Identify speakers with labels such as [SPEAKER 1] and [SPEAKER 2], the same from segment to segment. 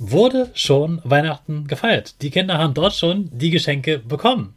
[SPEAKER 1] wurde schon Weihnachten gefeiert. Die Kinder haben dort schon die Geschenke bekommen.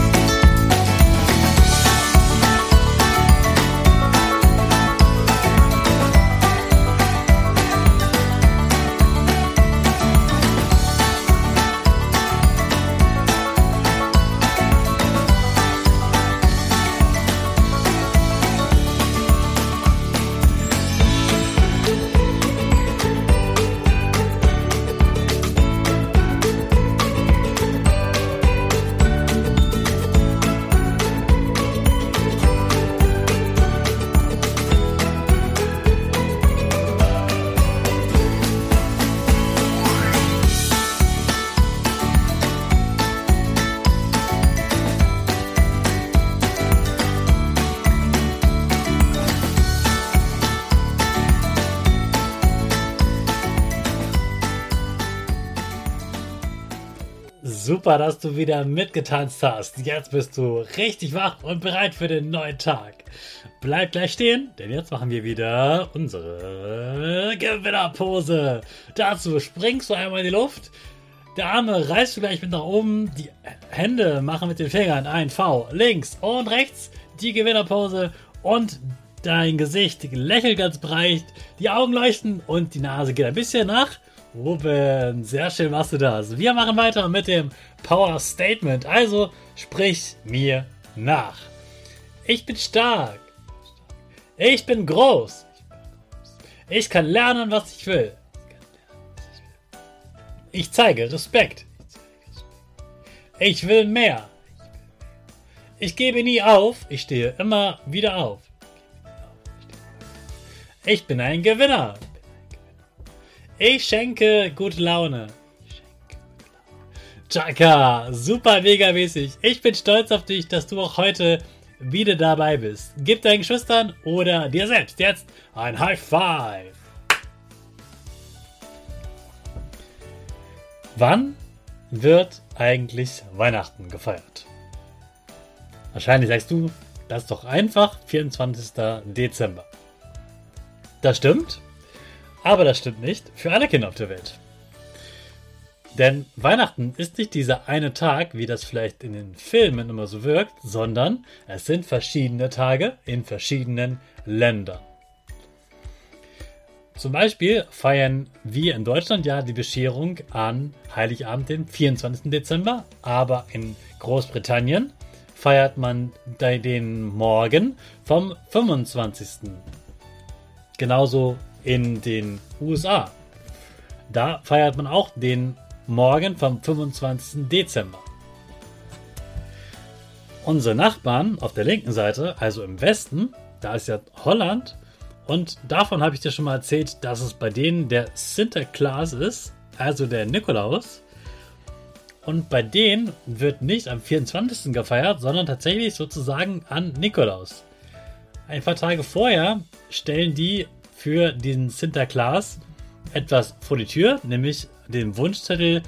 [SPEAKER 1] Super, dass du wieder mitgetanzt hast. Jetzt bist du richtig wach und bereit für den neuen Tag. Bleib gleich stehen, denn jetzt machen wir wieder unsere Gewinnerpose. Dazu springst du einmal in die Luft. Der Arme reißt du gleich mit nach oben. Die Hände machen mit den Fingern ein V. Links und rechts die Gewinnerpose und dein Gesicht lächelt ganz breit. Die Augen leuchten und die Nase geht ein bisschen nach Ruben, sehr schön machst du das. Wir machen weiter mit dem Power Statement. Also sprich mir nach. Ich bin stark. Ich bin groß. Ich kann lernen, was ich will. Ich zeige Respekt. Ich will mehr. Ich gebe nie auf. Ich stehe immer wieder auf. Ich bin ein Gewinner. Ich schenke gute Laune. Chaka, super mega mäßig. Ich bin stolz auf dich, dass du auch heute wieder dabei bist. Gib deinen Geschwistern oder dir selbst jetzt ein High Five. Wann wird eigentlich Weihnachten gefeiert? Wahrscheinlich sagst du, das ist doch einfach 24. Dezember. Das stimmt. Aber das stimmt nicht für alle Kinder auf der Welt. Denn Weihnachten ist nicht dieser eine Tag, wie das vielleicht in den Filmen immer so wirkt, sondern es sind verschiedene Tage in verschiedenen Ländern. Zum Beispiel feiern wir in Deutschland ja die Bescherung an Heiligabend, den 24. Dezember, aber in Großbritannien feiert man den Morgen vom 25. Genauso in den USA. Da feiert man auch den Morgen vom 25. Dezember. Unsere Nachbarn auf der linken Seite, also im Westen, da ist ja Holland. Und davon habe ich dir schon mal erzählt, dass es bei denen der Sinterklaas ist, also der Nikolaus. Und bei denen wird nicht am 24. gefeiert, sondern tatsächlich sozusagen an Nikolaus. Ein paar Tage vorher stellen die für den Sinterklaas etwas vor die Tür, nämlich den Wunschzettel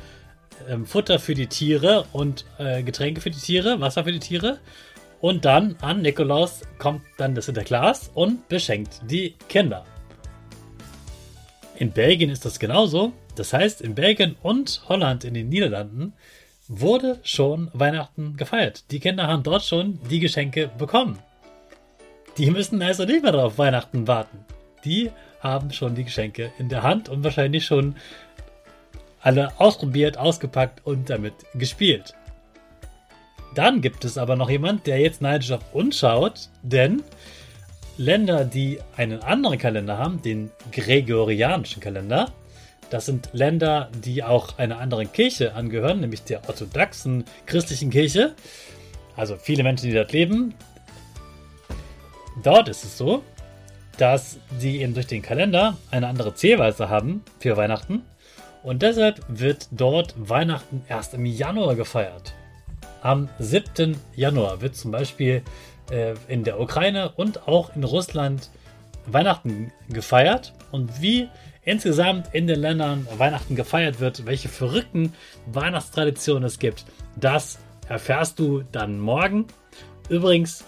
[SPEAKER 1] ähm, Futter für die Tiere und äh, Getränke für die Tiere, Wasser für die Tiere. Und dann an Nikolaus kommt dann das Sinterklaas und beschenkt die Kinder. In Belgien ist das genauso. Das heißt, in Belgien und Holland in den Niederlanden wurde schon Weihnachten gefeiert. Die Kinder haben dort schon die Geschenke bekommen. Die müssen also nicht mehr darauf Weihnachten warten die haben schon die Geschenke in der Hand und wahrscheinlich schon alle ausprobiert, ausgepackt und damit gespielt. Dann gibt es aber noch jemand, der jetzt neidisch auf uns schaut, denn Länder, die einen anderen Kalender haben, den gregorianischen Kalender, das sind Länder, die auch einer anderen Kirche angehören, nämlich der orthodoxen christlichen Kirche. Also viele Menschen, die dort leben. Dort ist es so, dass sie eben durch den Kalender eine andere Zählweise haben für Weihnachten Und deshalb wird dort Weihnachten erst im Januar gefeiert. Am 7. Januar wird zum Beispiel äh, in der Ukraine und auch in Russland Weihnachten gefeiert. Und wie insgesamt in den Ländern Weihnachten gefeiert wird, welche verrückten Weihnachtstraditionen es gibt, das erfährst du dann morgen. Übrigens,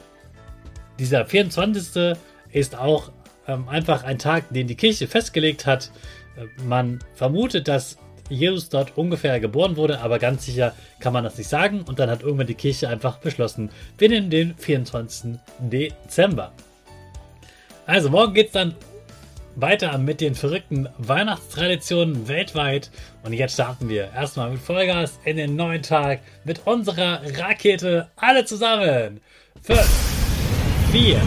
[SPEAKER 1] dieser 24. ist auch ähm, einfach ein Tag, den die Kirche festgelegt hat. Äh, man vermutet, dass Jesus dort ungefähr geboren wurde, aber ganz sicher kann man das nicht sagen. Und dann hat irgendwann die Kirche einfach beschlossen, wir nehmen den 24. Dezember. Also morgen geht es dann weiter mit den verrückten Weihnachtstraditionen weltweit. Und jetzt starten wir erstmal mit Vollgas in den neuen Tag mit unserer Rakete. Alle zusammen. 5, 4,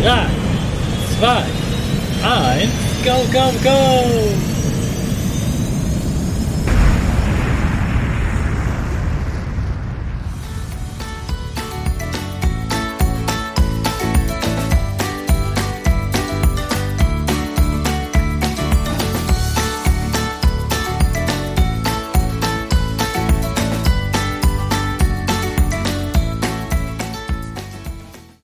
[SPEAKER 1] Drei, zwei, eins, go, go, go!